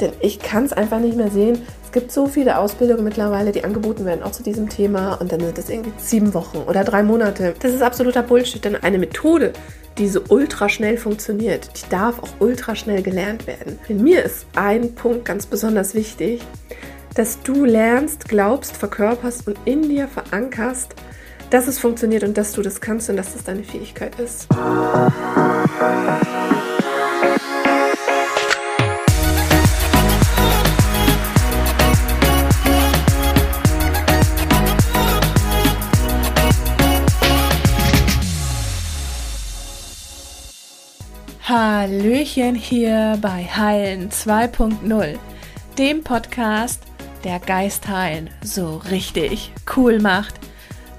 Denn ich kann es einfach nicht mehr sehen. Es gibt so viele Ausbildungen mittlerweile, die angeboten werden, auch zu diesem Thema. Und dann sind das irgendwie sieben Wochen oder drei Monate. Das ist absoluter Bullshit, denn eine Methode, die so ultra schnell funktioniert, die darf auch ultra schnell gelernt werden. Für mir ist ein Punkt ganz besonders wichtig, dass du lernst, glaubst, verkörperst und in dir verankerst, dass es funktioniert und dass du das kannst und dass das deine Fähigkeit ist. Hallöchen hier bei Heilen 2.0, dem Podcast, der Geist heilen so richtig cool macht.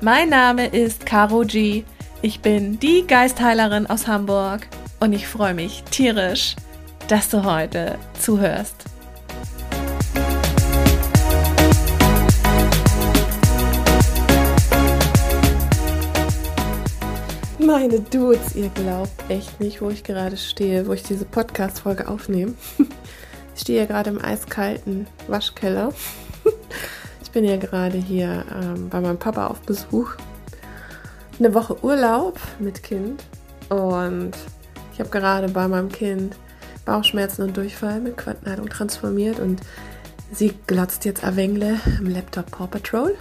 Mein Name ist Caro G. Ich bin die Geistheilerin aus Hamburg und ich freue mich tierisch, dass du heute zuhörst. Meine Dudes, ihr glaubt echt nicht, wo ich gerade stehe, wo ich diese Podcast-Folge aufnehme. Ich stehe ja gerade im eiskalten Waschkeller. Ich bin ja gerade hier ähm, bei meinem Papa auf Besuch. Eine Woche Urlaub mit Kind und ich habe gerade bei meinem Kind Bauchschmerzen und Durchfall mit Quantenheilung transformiert und sie glotzt jetzt Awengle im Laptop Paw Patrol.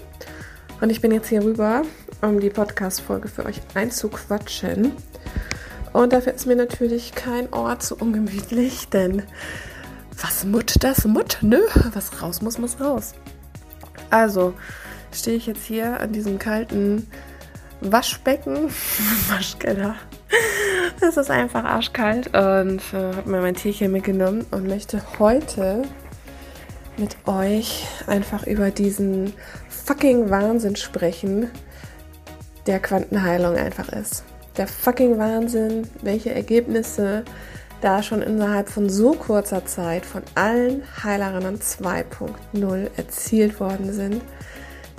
Und ich bin jetzt hier rüber, um die Podcast-Folge für euch einzuquatschen. Und dafür ist mir natürlich kein Ort so ungemütlich, denn was Mut, das Mut, nö, was raus muss, muss raus. Also stehe ich jetzt hier an diesem kalten Waschbecken, Waschkeller. Es ist einfach arschkalt und äh, habe mir mein Tierchen mitgenommen und möchte heute mit euch einfach über diesen fucking Wahnsinn sprechen, der Quantenheilung einfach ist. Der fucking Wahnsinn, welche Ergebnisse da schon innerhalb von so kurzer Zeit von allen Heilerinnen 2.0 erzielt worden sind.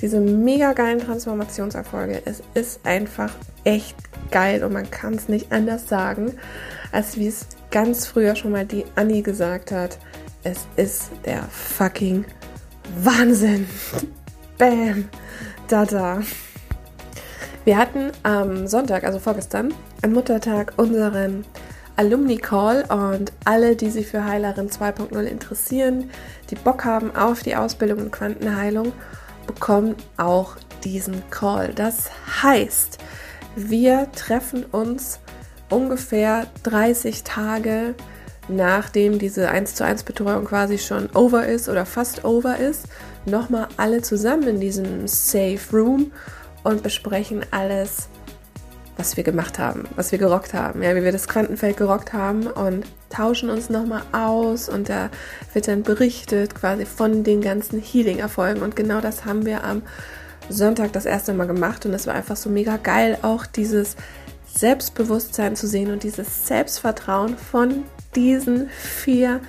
Diese mega geilen Transformationserfolge. Es ist einfach echt geil und man kann es nicht anders sagen, als wie es ganz früher schon mal die Annie gesagt hat. Es ist der fucking Wahnsinn. Bam. Da, da. Wir hatten am Sonntag, also vorgestern, am Muttertag unseren Alumni Call und alle, die sich für Heilerin 2.0 interessieren, die Bock haben auf die Ausbildung in Quantenheilung, bekommen auch diesen Call. Das heißt, wir treffen uns ungefähr 30 Tage nachdem diese 1 zu 1 Betreuung quasi schon over ist oder fast over ist, nochmal alle zusammen in diesem Safe Room und besprechen alles, was wir gemacht haben, was wir gerockt haben, ja, wie wir das Quantenfeld gerockt haben und tauschen uns nochmal aus und da wird dann berichtet quasi von den ganzen Healing-Erfolgen und genau das haben wir am Sonntag das erste Mal gemacht und es war einfach so mega geil, auch dieses Selbstbewusstsein zu sehen und dieses Selbstvertrauen von diesen vier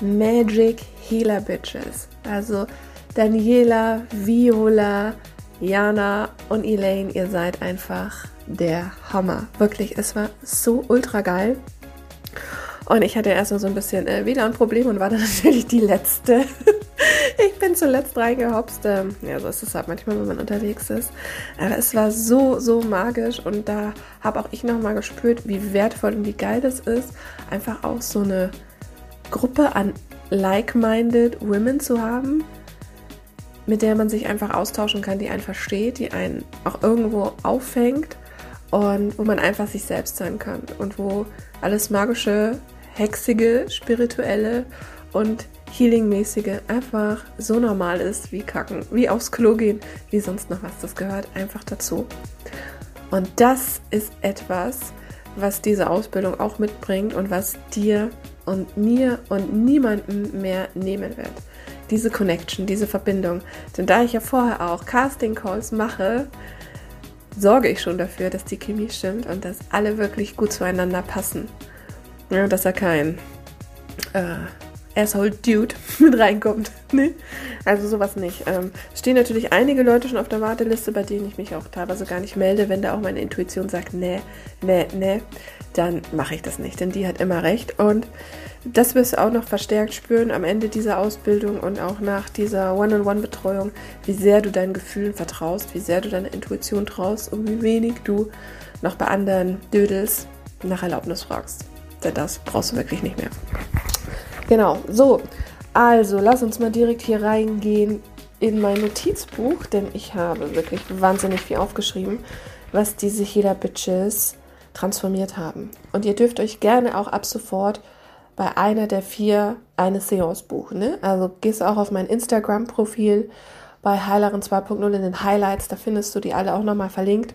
Magic Healer Bitches. Also Daniela, Viola, Jana und Elaine, ihr seid einfach der Hammer. Wirklich, es war so ultra geil. Und ich hatte erst mal so ein bisschen äh, WLAN-Problem und war dann natürlich die Letzte. ich bin zuletzt reingehopst. Ähm, ja, so ist es halt manchmal, wenn man unterwegs ist. Aber es war so, so magisch und da habe auch ich nochmal gespürt, wie wertvoll und wie geil das ist, einfach auch so eine Gruppe an like-minded Women zu haben, mit der man sich einfach austauschen kann, die einen versteht, die einen auch irgendwo auffängt und wo man einfach sich selbst sein kann und wo alles magische, hexige, spirituelle und healingmäßige einfach so normal ist wie kacken, wie aufs Klo gehen, wie sonst noch was. Das gehört einfach dazu. Und das ist etwas, was diese Ausbildung auch mitbringt und was dir und mir und niemandem mehr nehmen wird. Diese Connection, diese Verbindung. Denn da ich ja vorher auch Casting Calls mache, sorge ich schon dafür, dass die Chemie stimmt und dass alle wirklich gut zueinander passen. Ja, dass er kein äh, Asshole Dude mit reinkommt. nee? Also sowas nicht. Ähm, stehen natürlich einige Leute schon auf der Warteliste, bei denen ich mich auch teilweise gar nicht melde, wenn da auch meine Intuition sagt, nee, nee, nee. Dann mache ich das nicht, denn die hat immer recht. Und das wirst du auch noch verstärkt spüren am Ende dieser Ausbildung und auch nach dieser One-on-One-Betreuung, wie sehr du deinen Gefühlen vertraust, wie sehr du deiner Intuition traust und wie wenig du noch bei anderen Dödels nach Erlaubnis fragst. Denn das brauchst du wirklich nicht mehr. Genau, so. Also, lass uns mal direkt hier reingehen in mein Notizbuch, denn ich habe wirklich wahnsinnig viel aufgeschrieben, was diese Healer Bitches transformiert haben. Und ihr dürft euch gerne auch ab sofort bei einer der vier eine Seance buchen. Ne? Also gehst auch auf mein Instagram-Profil bei Heileren 2.0 in den Highlights, da findest du die alle auch nochmal verlinkt.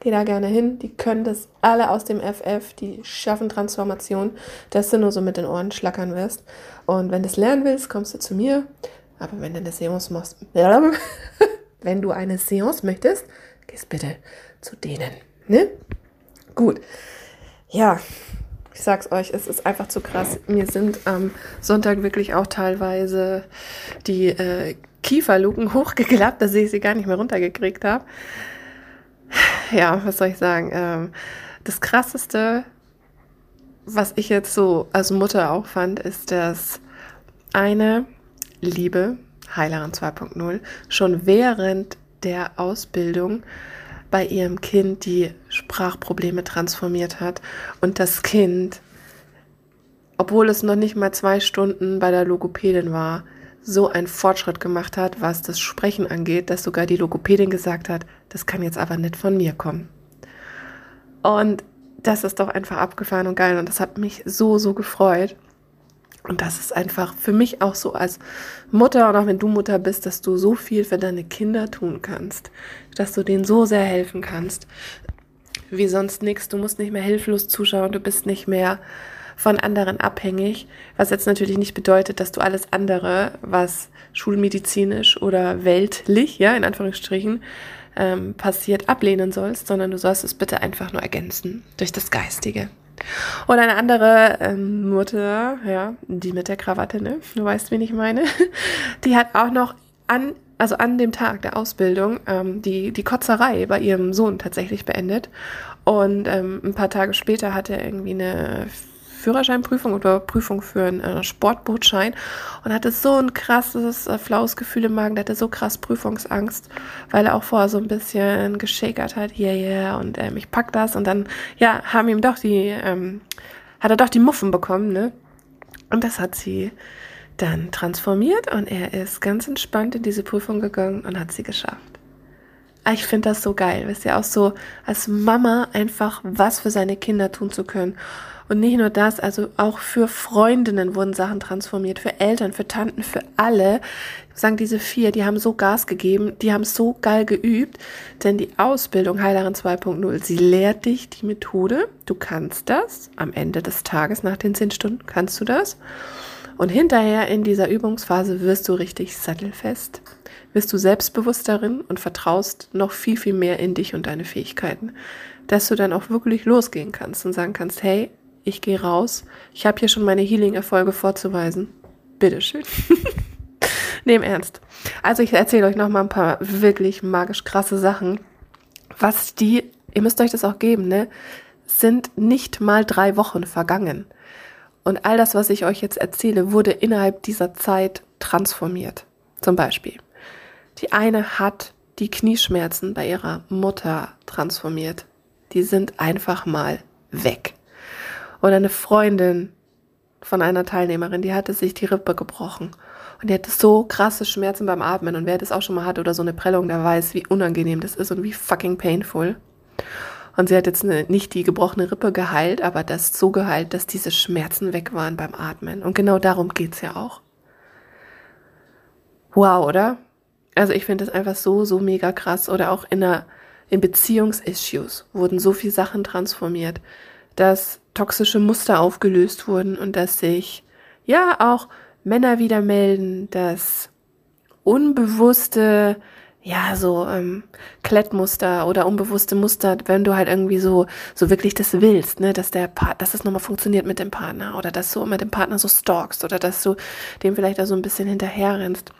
Geh da gerne hin, die können das alle aus dem FF, die schaffen Transformation, dass du nur so mit den Ohren schlackern wirst. Und wenn du es lernen willst, kommst du zu mir. Aber wenn du eine Seance machst, wenn du eine Seance möchtest, gehst bitte zu denen. Ne? Gut. Ja, ich sag's euch, es ist einfach zu krass. Mir sind am Sonntag wirklich auch teilweise die äh, Kieferluken hochgeklappt, dass ich sie gar nicht mehr runtergekriegt habe. Ja, was soll ich sagen? Ähm, das krasseste, was ich jetzt so als Mutter auch fand, ist, dass eine Liebe, Heilerin 2.0, schon während der Ausbildung bei ihrem Kind die Sprachprobleme transformiert hat und das Kind, obwohl es noch nicht mal zwei Stunden bei der Logopädin war, so einen Fortschritt gemacht hat, was das Sprechen angeht, dass sogar die Logopädin gesagt hat, das kann jetzt aber nicht von mir kommen. Und das ist doch einfach abgefahren und geil und das hat mich so, so gefreut. Und das ist einfach für mich auch so als Mutter und auch wenn du Mutter bist, dass du so viel für deine Kinder tun kannst, dass du denen so sehr helfen kannst, wie sonst nichts. Du musst nicht mehr hilflos zuschauen, du bist nicht mehr von anderen abhängig, was jetzt natürlich nicht bedeutet, dass du alles andere, was schulmedizinisch oder weltlich, ja, in Anführungsstrichen, ähm, passiert, ablehnen sollst, sondern du sollst es bitte einfach nur ergänzen durch das Geistige. Und eine andere ähm, Mutter, ja, die mit der Krawatte, ne? Du weißt, wen ich meine. Die hat auch noch an, also an dem Tag der Ausbildung, ähm, die, die Kotzerei bei ihrem Sohn tatsächlich beendet. Und ähm, ein paar Tage später hat er irgendwie eine Führerscheinprüfung oder Prüfung für einen äh, Sportbootschein und hatte so ein krasses, äh, flaues Gefühl im Magen, der hatte so krass Prüfungsangst, weil er auch vorher so ein bisschen geschakert hat, yeah, yeah, und ähm, ich pack das und dann, ja, haben ihm doch die, ähm, hat er doch die Muffen bekommen, ne? Und das hat sie dann transformiert und er ist ganz entspannt in diese Prüfung gegangen und hat sie geschafft. Ah, ich finde das so geil, wisst ihr, auch so als Mama einfach was für seine Kinder tun zu können. Und nicht nur das, also auch für Freundinnen wurden Sachen transformiert, für Eltern, für Tanten, für alle. Sagen diese vier, die haben so Gas gegeben, die haben so geil geübt, denn die Ausbildung Heilerin 2.0, sie lehrt dich die Methode. Du kannst das am Ende des Tages nach den zehn Stunden kannst du das. Und hinterher in dieser Übungsphase wirst du richtig sattelfest, wirst du selbstbewusst darin und vertraust noch viel, viel mehr in dich und deine Fähigkeiten, dass du dann auch wirklich losgehen kannst und sagen kannst, hey, ich gehe raus. Ich habe hier schon meine Healing-Erfolge vorzuweisen. Bitteschön. Nehm ernst. Also ich erzähle euch noch mal ein paar wirklich magisch krasse Sachen. Was die, ihr müsst euch das auch geben, ne? Sind nicht mal drei Wochen vergangen. Und all das, was ich euch jetzt erzähle, wurde innerhalb dieser Zeit transformiert. Zum Beispiel. Die eine hat die Knieschmerzen bei ihrer Mutter transformiert. Die sind einfach mal weg. Oder eine Freundin von einer Teilnehmerin, die hatte sich die Rippe gebrochen. Und die hatte so krasse Schmerzen beim Atmen. Und wer das auch schon mal hat oder so eine Prellung, der weiß, wie unangenehm das ist und wie fucking painful. Und sie hat jetzt eine, nicht die gebrochene Rippe geheilt, aber das so geheilt, dass diese Schmerzen weg waren beim Atmen. Und genau darum geht's ja auch. Wow, oder? Also ich finde das einfach so, so mega krass. Oder auch in in Beziehungsissues wurden so viele Sachen transformiert, dass toxische Muster aufgelöst wurden und dass sich ja auch Männer wieder melden, dass unbewusste ja, so ähm, Klettmuster oder unbewusste Muster, wenn du halt irgendwie so so wirklich das willst, ne, dass der Part, dass es nochmal funktioniert mit dem Partner oder dass du mit dem Partner so stalkst oder dass du dem vielleicht da so ein bisschen hinterher rennst.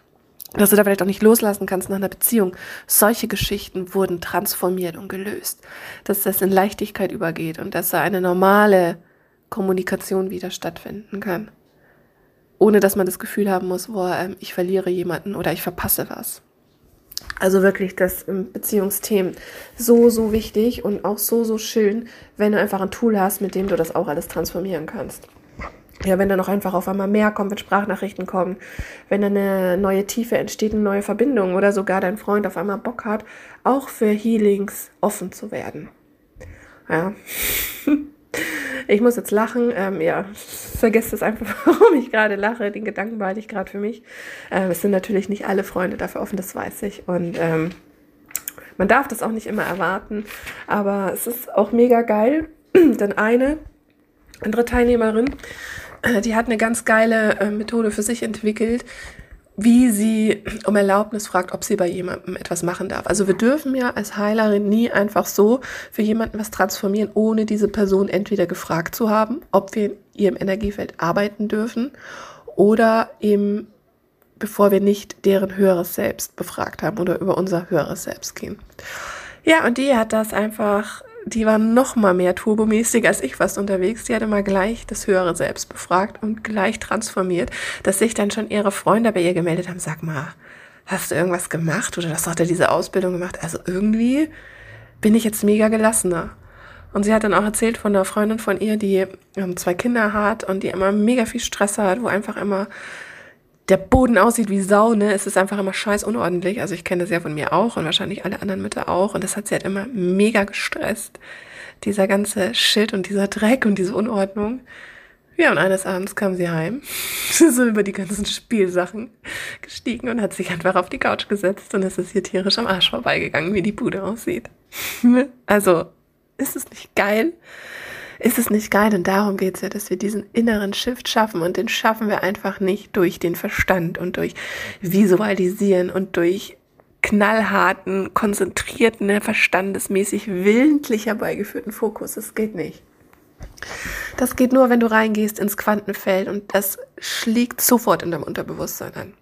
Dass du da vielleicht auch nicht loslassen kannst nach einer Beziehung. Solche Geschichten wurden transformiert und gelöst. Dass das in Leichtigkeit übergeht und dass da eine normale Kommunikation wieder stattfinden kann. Ohne dass man das Gefühl haben muss, boah, ähm, ich verliere jemanden oder ich verpasse was. Also wirklich das Beziehungsthemen so, so wichtig und auch so, so schön, wenn du einfach ein Tool hast, mit dem du das auch alles transformieren kannst. Ja, wenn dann noch einfach auf einmal mehr kommt, wenn Sprachnachrichten kommen, wenn dann eine neue Tiefe entsteht, eine neue Verbindung oder sogar dein Freund auf einmal Bock hat, auch für Healings offen zu werden. Ja. Ich muss jetzt lachen. Ähm, ja, vergesst es einfach, warum ich gerade lache. Den Gedanken behalte ich gerade für mich. Ähm, es sind natürlich nicht alle Freunde dafür offen, das weiß ich. Und ähm, man darf das auch nicht immer erwarten. Aber es ist auch mega geil. Denn eine andere Teilnehmerin, die hat eine ganz geile äh, Methode für sich entwickelt, wie sie um Erlaubnis fragt, ob sie bei jemandem etwas machen darf. Also wir dürfen ja als Heilerin nie einfach so für jemanden was transformieren, ohne diese Person entweder gefragt zu haben, ob wir in ihrem Energiefeld arbeiten dürfen oder eben bevor wir nicht deren höheres Selbst befragt haben oder über unser höheres Selbst gehen. Ja, und die hat das einfach die war noch mal mehr turbomäßig als ich fast unterwegs. Die hatte mal gleich das höhere Selbst befragt und gleich transformiert, dass sich dann schon ihre Freunde bei ihr gemeldet haben. Sag mal, hast du irgendwas gemacht oder hast du diese Ausbildung gemacht? Also irgendwie bin ich jetzt mega gelassener. Und sie hat dann auch erzählt von einer Freundin von ihr, die ähm, zwei Kinder hat und die immer mega viel Stress hat, wo einfach immer der Boden aussieht wie Sau, ne? Es ist einfach immer scheiß unordentlich. Also ich kenne das ja von mir auch und wahrscheinlich alle anderen Mütter auch. Und das hat sie halt immer mega gestresst. Dieser ganze Shit und dieser Dreck und diese Unordnung. Ja, und eines Abends kam sie heim, so über die ganzen Spielsachen gestiegen und hat sich einfach auf die Couch gesetzt und es ist hier tierisch am Arsch vorbeigegangen, wie die Bude aussieht. also, ist es nicht geil? Ist es nicht geil? Und darum geht es ja, dass wir diesen inneren Shift schaffen. Und den schaffen wir einfach nicht durch den Verstand und durch Visualisieren und durch knallharten, konzentrierten, verstandesmäßig willentlich herbeigeführten Fokus. Das geht nicht. Das geht nur, wenn du reingehst ins Quantenfeld und das schlägt sofort in deinem Unterbewusstsein an.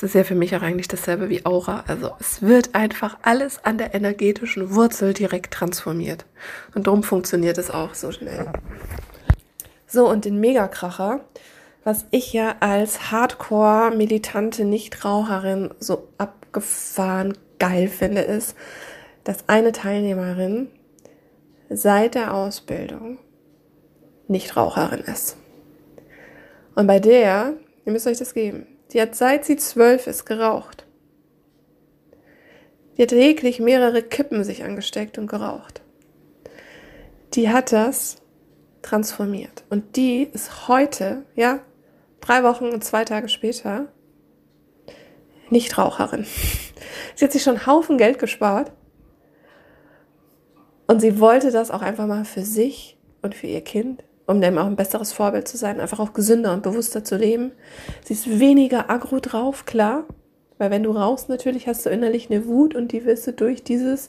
Es ist ja für mich auch eigentlich dasselbe wie Aura. Also es wird einfach alles an der energetischen Wurzel direkt transformiert. Und darum funktioniert es auch so schnell. So, und den Megakracher, was ich ja als Hardcore-militante Nichtraucherin so abgefahren geil finde, ist, dass eine Teilnehmerin seit der Ausbildung Nichtraucherin ist. Und bei der, ihr müsst euch das geben, die hat seit sie zwölf ist geraucht. Die hat täglich mehrere Kippen sich angesteckt und geraucht. Die hat das transformiert. Und die ist heute, ja, drei Wochen und zwei Tage später, Nichtraucherin. Sie hat sich schon einen Haufen Geld gespart. Und sie wollte das auch einfach mal für sich und für ihr Kind um dem auch ein besseres Vorbild zu sein, einfach auch gesünder und bewusster zu leben. Sie ist weniger aggro drauf, klar, weil wenn du rauchst, natürlich hast du innerlich eine Wut und die wirst du durch dieses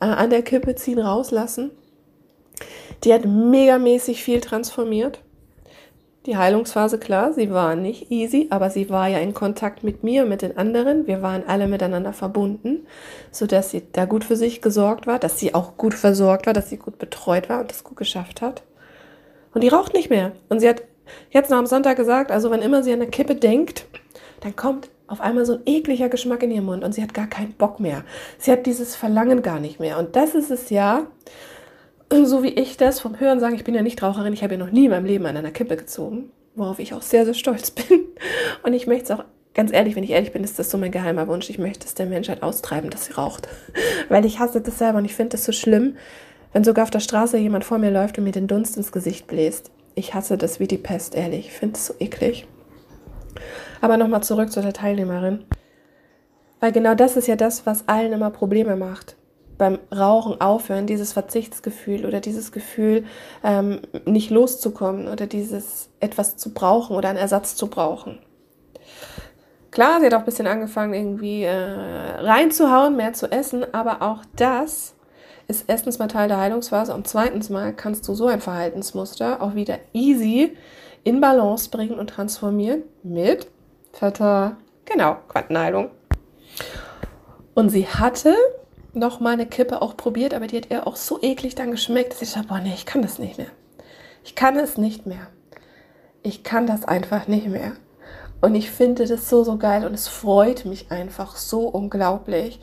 äh, an der Kippe ziehen rauslassen. Die hat megamäßig viel transformiert. Die Heilungsphase, klar, sie war nicht easy, aber sie war ja in Kontakt mit mir, mit den anderen. Wir waren alle miteinander verbunden, sodass sie da gut für sich gesorgt war, dass sie auch gut versorgt war, dass sie gut betreut war und das gut geschafft hat. Und die raucht nicht mehr. Und sie hat jetzt noch am Sonntag gesagt, also wenn immer sie an eine Kippe denkt, dann kommt auf einmal so ein ekliger Geschmack in ihren Mund und sie hat gar keinen Bock mehr. Sie hat dieses Verlangen gar nicht mehr. Und das ist es ja, so wie ich das vom Hören sagen, ich bin ja nicht Raucherin, ich habe ja noch nie in meinem Leben an einer Kippe gezogen, worauf ich auch sehr, sehr stolz bin. Und ich möchte es auch, ganz ehrlich, wenn ich ehrlich bin, ist das so mein geheimer Wunsch. Ich möchte es der Menschheit austreiben, dass sie raucht. Weil ich hasse das selber und ich finde das so schlimm, wenn sogar auf der Straße jemand vor mir läuft und mir den Dunst ins Gesicht bläst. Ich hasse das wie die Pest, ehrlich. Ich finde es so eklig. Aber nochmal zurück zu der Teilnehmerin. Weil genau das ist ja das, was allen immer Probleme macht. Beim Rauchen aufhören, dieses Verzichtsgefühl oder dieses Gefühl, ähm, nicht loszukommen oder dieses etwas zu brauchen oder einen Ersatz zu brauchen. Klar, sie hat auch ein bisschen angefangen, irgendwie äh, reinzuhauen, mehr zu essen, aber auch das ist erstens mal Teil der Heilungsphase und zweitens mal kannst du so ein Verhaltensmuster auch wieder easy in Balance bringen und transformieren mit Tata Genau, Quantenheilung. Und sie hatte noch mal eine Kippe auch probiert, aber die hat ihr auch so eklig dann geschmeckt, dass ich dachte, boah, nee, ich kann das nicht mehr. Ich kann es nicht mehr. Ich kann das einfach nicht mehr. Und ich finde das so, so geil und es freut mich einfach so unglaublich,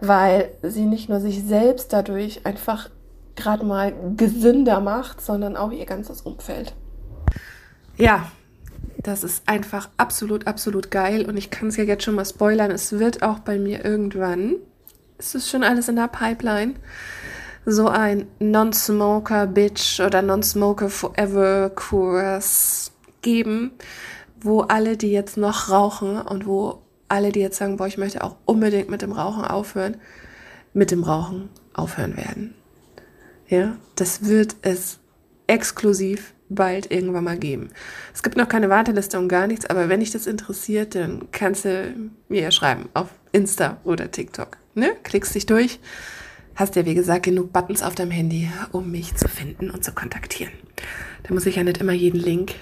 weil sie nicht nur sich selbst dadurch einfach gerade mal gesünder macht, sondern auch ihr ganzes Umfeld. Ja, das ist einfach absolut, absolut geil und ich kann es ja jetzt schon mal spoilern. Es wird auch bei mir irgendwann, es ist schon alles in der Pipeline, so ein Non-Smoker Bitch oder Non-Smoker Forever Kurs geben, wo alle, die jetzt noch rauchen und wo alle, die jetzt sagen, boah, ich möchte auch unbedingt mit dem Rauchen aufhören, mit dem Rauchen aufhören werden. Ja, das wird es exklusiv bald irgendwann mal geben. Es gibt noch keine Warteliste und gar nichts, aber wenn dich das interessiert, dann kannst du mir ja schreiben auf Insta oder TikTok. Ne? Klickst dich durch. Hast ja, wie gesagt, genug Buttons auf deinem Handy, um mich zu finden und zu kontaktieren. Da muss ich ja nicht immer jeden Link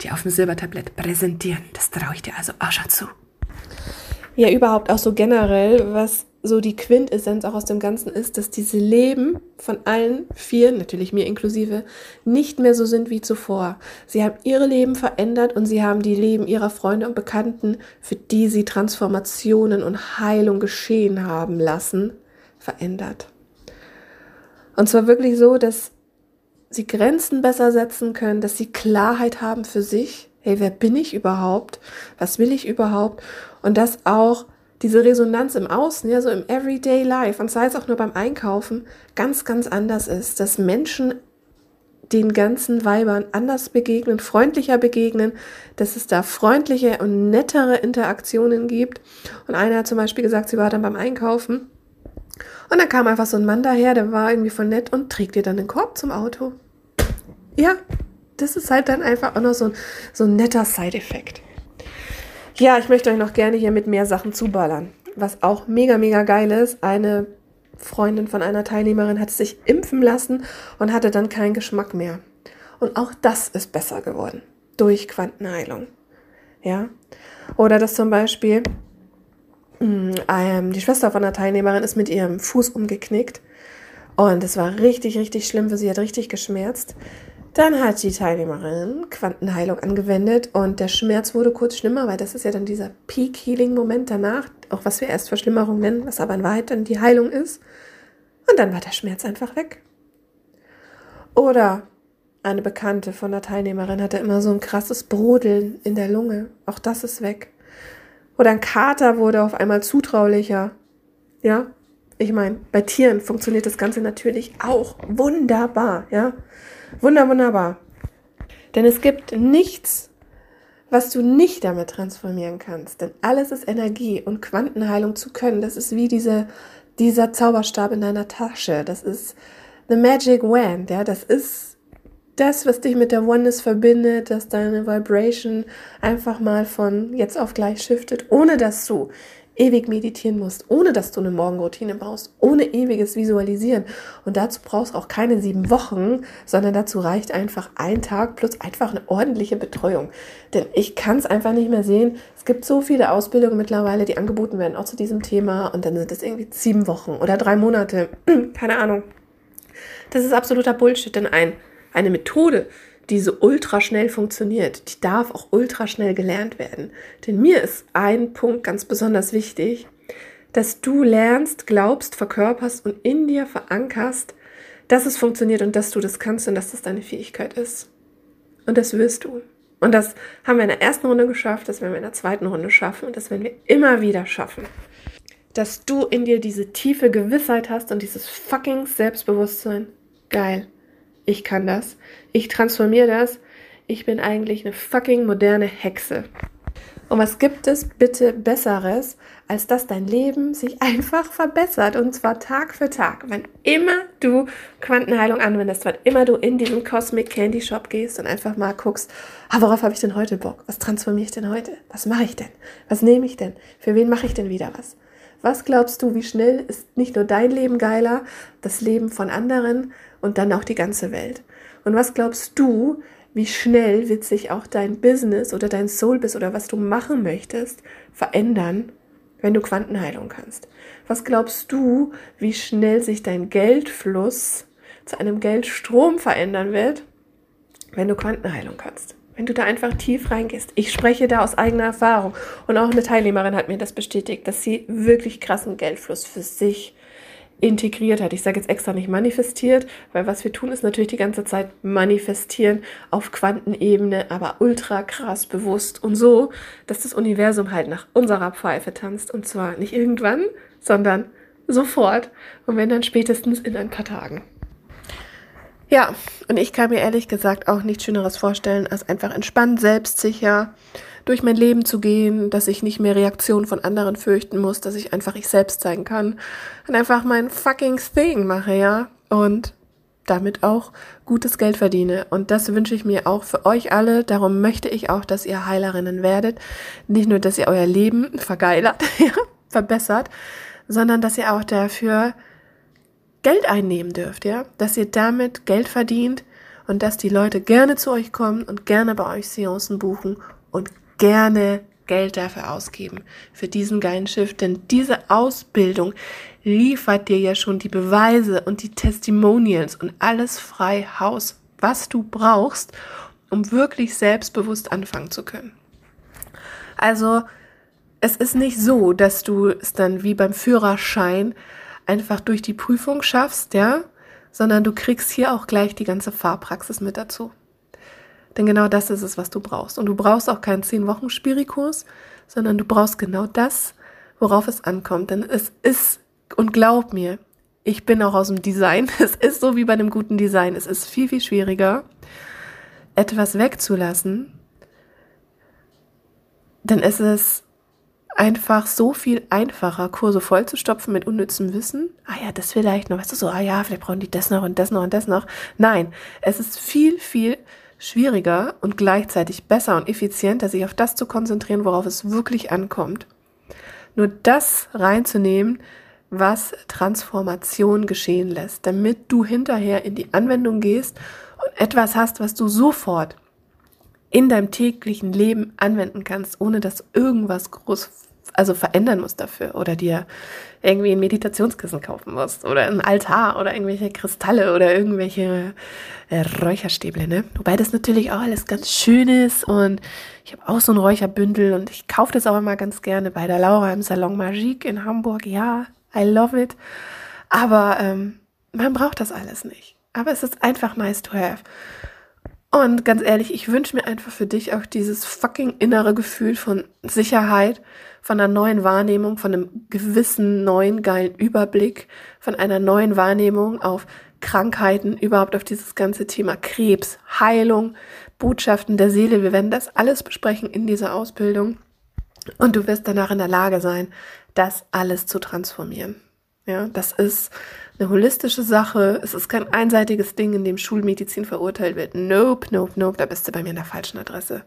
dir auf dem Silbertablett präsentieren. Das traue ich dir also auch schon zu. Ja, überhaupt auch so generell, was so die Quintessenz auch aus dem Ganzen ist, dass diese Leben von allen vier, natürlich mir inklusive, nicht mehr so sind wie zuvor. Sie haben ihre Leben verändert und sie haben die Leben ihrer Freunde und Bekannten, für die sie Transformationen und Heilung geschehen haben lassen, verändert. Und zwar wirklich so, dass sie Grenzen besser setzen können, dass sie Klarheit haben für sich. Hey, wer bin ich überhaupt? Was will ich überhaupt? Und dass auch diese Resonanz im Außen, ja, so im Everyday Life und sei es auch nur beim Einkaufen, ganz, ganz anders ist, dass Menschen den ganzen Weibern anders begegnen, freundlicher begegnen, dass es da freundliche und nettere Interaktionen gibt. Und einer hat zum Beispiel gesagt, sie war dann beim Einkaufen und dann kam einfach so ein Mann daher, der war irgendwie von nett und trägt ihr dann den Korb zum Auto. Ja, das ist halt dann einfach auch noch so ein, so ein netter Side-Effekt. Ja, ich möchte euch noch gerne hier mit mehr Sachen zuballern. Was auch mega, mega geil ist. Eine Freundin von einer Teilnehmerin hat sich impfen lassen und hatte dann keinen Geschmack mehr. Und auch das ist besser geworden durch Quantenheilung. Ja. Oder dass zum Beispiel mh, ähm, die Schwester von einer Teilnehmerin ist mit ihrem Fuß umgeknickt und es war richtig, richtig schlimm für sie, hat richtig geschmerzt. Dann hat die Teilnehmerin Quantenheilung angewendet und der Schmerz wurde kurz schlimmer, weil das ist ja dann dieser Peak-Healing-Moment danach, auch was wir erst Verschlimmerung nennen, was aber in Wahrheit dann die Heilung ist. Und dann war der Schmerz einfach weg. Oder eine Bekannte von der Teilnehmerin hatte immer so ein krasses Brodeln in der Lunge. Auch das ist weg. Oder ein Kater wurde auf einmal zutraulicher. Ja, ich meine, bei Tieren funktioniert das Ganze natürlich auch wunderbar. Ja, Wunder, wunderbar. Denn es gibt nichts, was du nicht damit transformieren kannst. Denn alles ist Energie und Quantenheilung zu können, das ist wie diese, dieser Zauberstab in deiner Tasche. Das ist the magic wand, ja, das ist das, was dich mit der Oneness verbindet, dass deine Vibration einfach mal von jetzt auf gleich shiftet, ohne dass du ewig meditieren musst, ohne dass du eine Morgenroutine brauchst, ohne ewiges Visualisieren. Und dazu brauchst auch keine sieben Wochen, sondern dazu reicht einfach ein Tag plus einfach eine ordentliche Betreuung. Denn ich kann es einfach nicht mehr sehen. Es gibt so viele Ausbildungen mittlerweile, die angeboten werden, auch zu diesem Thema. Und dann sind es irgendwie sieben Wochen oder drei Monate. keine Ahnung. Das ist absoluter Bullshit, denn ein, eine Methode, die so ultra funktioniert, die darf auch ultra schnell gelernt werden. Denn mir ist ein Punkt ganz besonders wichtig, dass du lernst, glaubst, verkörperst und in dir verankerst, dass es funktioniert und dass du das kannst und dass das deine Fähigkeit ist. Und das wirst du. Und das haben wir in der ersten Runde geschafft, das werden wir in der zweiten Runde schaffen und das werden wir immer wieder schaffen. Dass du in dir diese tiefe Gewissheit hast und dieses fucking Selbstbewusstsein. Geil ich kann das, ich transformiere das, ich bin eigentlich eine fucking moderne Hexe. Und was gibt es bitte Besseres, als dass dein Leben sich einfach verbessert und zwar Tag für Tag. Wann immer du Quantenheilung anwendest, wann immer du in diesen Cosmic Candy Shop gehst und einfach mal guckst, ah, worauf habe ich denn heute Bock? Was transformiere ich denn heute? Was mache ich denn? Was nehme ich denn? Für wen mache ich denn wieder was? Was glaubst du, wie schnell ist nicht nur dein Leben geiler, das Leben von anderen und dann auch die ganze Welt? Und was glaubst du, wie schnell wird sich auch dein Business oder dein Soulbiz oder was du machen möchtest verändern, wenn du Quantenheilung kannst? Was glaubst du, wie schnell sich dein Geldfluss zu einem Geldstrom verändern wird, wenn du Quantenheilung kannst? Wenn du da einfach tief reingehst. Ich spreche da aus eigener Erfahrung. Und auch eine Teilnehmerin hat mir das bestätigt, dass sie wirklich krassen Geldfluss für sich integriert hat. Ich sage jetzt extra nicht manifestiert, weil was wir tun, ist natürlich die ganze Zeit manifestieren auf Quantenebene, aber ultra krass bewusst und so, dass das Universum halt nach unserer Pfeife tanzt. Und zwar nicht irgendwann, sondern sofort. Und wenn dann spätestens in ein paar Tagen. Ja, und ich kann mir ehrlich gesagt auch nichts Schöneres vorstellen, als einfach entspannt, selbstsicher durch mein Leben zu gehen, dass ich nicht mehr Reaktionen von anderen fürchten muss, dass ich einfach ich selbst sein kann und einfach mein fucking Thing mache, ja, und damit auch gutes Geld verdiene. Und das wünsche ich mir auch für euch alle. Darum möchte ich auch, dass ihr Heilerinnen werdet. Nicht nur, dass ihr euer Leben vergeilert, ja, verbessert, sondern dass ihr auch dafür Geld einnehmen dürft, ja, dass ihr damit Geld verdient und dass die Leute gerne zu euch kommen und gerne bei euch Seancen buchen und gerne Geld dafür ausgeben, für diesen geilen Schiff, denn diese Ausbildung liefert dir ja schon die Beweise und die Testimonials und alles frei Haus, was du brauchst, um wirklich selbstbewusst anfangen zu können. Also, es ist nicht so, dass du es dann wie beim Führerschein einfach durch die Prüfung schaffst, ja, sondern du kriegst hier auch gleich die ganze Fahrpraxis mit dazu. Denn genau das ist es, was du brauchst. Und du brauchst auch keinen 10 Wochen Spirikurs, sondern du brauchst genau das, worauf es ankommt. Denn es ist, und glaub mir, ich bin auch aus dem Design. Es ist so wie bei einem guten Design. Es ist viel, viel schwieriger, etwas wegzulassen. Denn es ist einfach so viel einfacher, Kurse vollzustopfen mit unnützem Wissen. Ah ja, das vielleicht noch, weißt du so, ah ja, vielleicht brauchen die das noch und das noch und das noch. Nein, es ist viel, viel schwieriger und gleichzeitig besser und effizienter, sich auf das zu konzentrieren, worauf es wirklich ankommt. Nur das reinzunehmen, was Transformation geschehen lässt, damit du hinterher in die Anwendung gehst und etwas hast, was du sofort in deinem täglichen Leben anwenden kannst, ohne dass irgendwas groß also verändern musst dafür oder dir irgendwie ein Meditationskissen kaufen musst oder ein Altar oder irgendwelche Kristalle oder irgendwelche äh, Räucherstäble, ne? Wobei das natürlich auch alles ganz schön ist und ich habe auch so ein Räucherbündel und ich kaufe das auch immer ganz gerne bei der Laura im Salon Magique in Hamburg. Ja, I love it. Aber ähm, man braucht das alles nicht. Aber es ist einfach nice to have. Und ganz ehrlich, ich wünsche mir einfach für dich auch dieses fucking innere Gefühl von Sicherheit, von einer neuen Wahrnehmung, von einem gewissen neuen geilen Überblick, von einer neuen Wahrnehmung auf Krankheiten, überhaupt auf dieses ganze Thema Krebs, Heilung, Botschaften der Seele. Wir werden das alles besprechen in dieser Ausbildung. Und du wirst danach in der Lage sein, das alles zu transformieren. Ja, das ist eine holistische Sache. Es ist kein einseitiges Ding, in dem Schulmedizin verurteilt wird. Nope, nope, nope, da bist du bei mir an der falschen Adresse.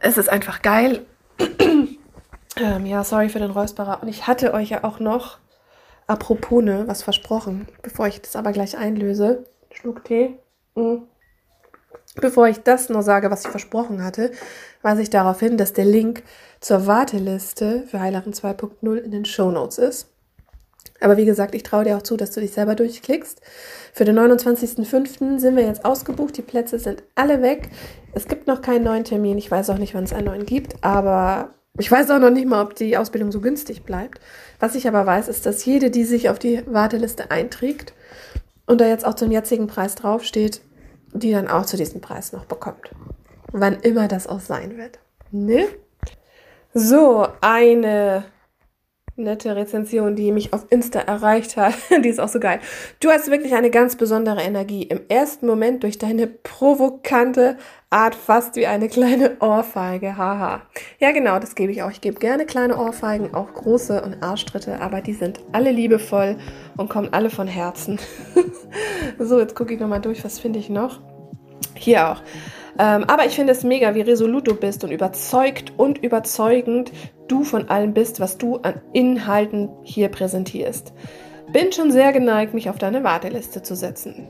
Es ist einfach geil. ähm, ja, sorry für den Räusperer. Und ich hatte euch ja auch noch, apropos, ne, was versprochen, bevor ich das aber gleich einlöse. Schluck Tee. Mhm. Bevor ich das noch sage, was ich versprochen hatte, weise ich darauf hin, dass der Link zur Warteliste für Heilerin 2.0 in den Show Notes ist. Aber wie gesagt, ich traue dir auch zu, dass du dich selber durchklickst. Für den 29.05. sind wir jetzt ausgebucht. Die Plätze sind alle weg. Es gibt noch keinen neuen Termin. Ich weiß auch nicht, wann es einen neuen gibt. Aber ich weiß auch noch nicht mal, ob die Ausbildung so günstig bleibt. Was ich aber weiß, ist, dass jede, die sich auf die Warteliste einträgt und da jetzt auch zum jetzigen Preis draufsteht, die dann auch zu diesem Preis noch bekommt. Wann immer das auch sein wird. Ne? So, eine nette Rezension, die mich auf Insta erreicht hat. die ist auch so geil. Du hast wirklich eine ganz besondere Energie. Im ersten Moment durch deine provokante Art fast wie eine kleine Ohrfeige. Haha. Ja, genau, das gebe ich auch. Ich gebe gerne kleine Ohrfeigen, auch große und Arschtritte, aber die sind alle liebevoll und kommen alle von Herzen. so, jetzt gucke ich nochmal durch. Was finde ich noch? Hier auch. Ähm, aber ich finde es mega, wie resolut du bist und überzeugt und überzeugend du von allem bist, was du an Inhalten hier präsentierst. Bin schon sehr geneigt, mich auf deine Warteliste zu setzen.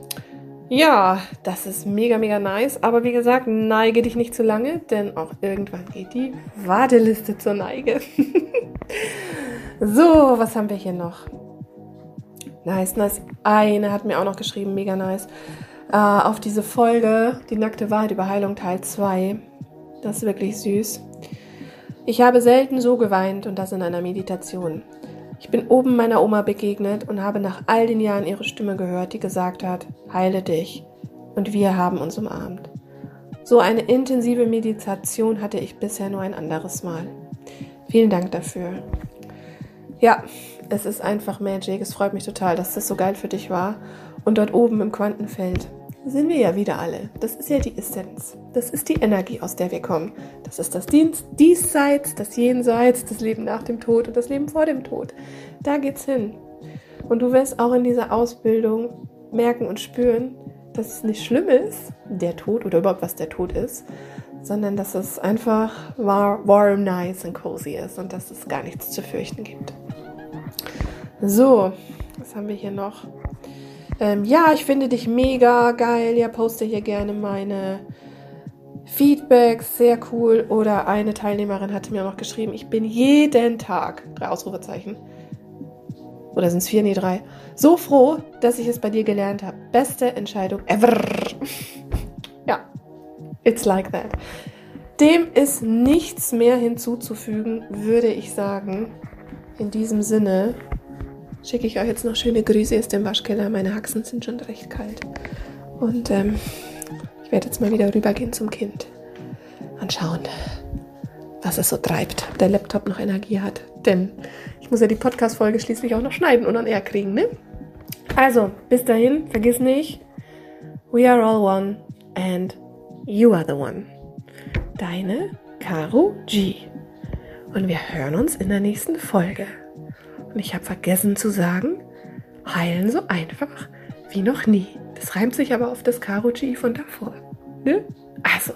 Ja, das ist mega, mega nice. Aber wie gesagt, neige dich nicht zu lange, denn auch irgendwann geht die Warteliste zur Neige. so, was haben wir hier noch? Nice, nice. Eine hat mir auch noch geschrieben, mega nice. Äh, auf diese Folge, die nackte Wahrheit über Heilung Teil 2. Das ist wirklich süß. Ich habe selten so geweint und das in einer Meditation. Ich bin oben meiner Oma begegnet und habe nach all den Jahren ihre Stimme gehört, die gesagt hat, heile dich. Und wir haben uns umarmt. So eine intensive Meditation hatte ich bisher nur ein anderes Mal. Vielen Dank dafür. Ja, es ist einfach Magic. Es freut mich total, dass das so geil für dich war. Und dort oben im Quantenfeld sind wir ja wieder alle. Das ist ja die Essenz. Das ist die Energie, aus der wir kommen. Das ist das Dienst, Diesseits, das Jenseits, das Leben nach dem Tod und das Leben vor dem Tod. Da geht's hin. Und du wirst auch in dieser Ausbildung merken und spüren, dass es nicht schlimm ist, der Tod oder überhaupt was der Tod ist, sondern dass es einfach warm, nice und cozy ist und dass es gar nichts zu fürchten gibt. So, was haben wir hier noch? Ähm, ja, ich finde dich mega geil. Ja, poste hier gerne meine Feedbacks. Sehr cool. Oder eine Teilnehmerin hatte mir auch noch geschrieben, ich bin jeden Tag, drei Ausrufezeichen. Oder sind es vier? Nee, drei. So froh, dass ich es bei dir gelernt habe. Beste Entscheidung ever. ja, it's like that. Dem ist nichts mehr hinzuzufügen, würde ich sagen. In diesem Sinne, schicke ich euch jetzt noch schöne Grüße aus dem Waschkeller. Meine Haxen sind schon recht kalt. Und ähm, ich werde jetzt mal wieder rübergehen zum Kind und schauen, was es so treibt, ob der Laptop noch Energie hat. Denn ich muss ja die Podcast-Folge schließlich auch noch schneiden und an air kriegen, ne? Also, bis dahin, vergiss nicht, we are all one and you are the one. Deine Caro G. Und wir hören uns in der nächsten Folge. Und ich habe vergessen zu sagen, heilen so einfach wie noch nie. Das reimt sich aber auf das Karo G von davor. Ne? Also,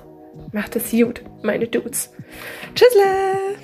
macht es gut, meine Dudes. Tschüssle!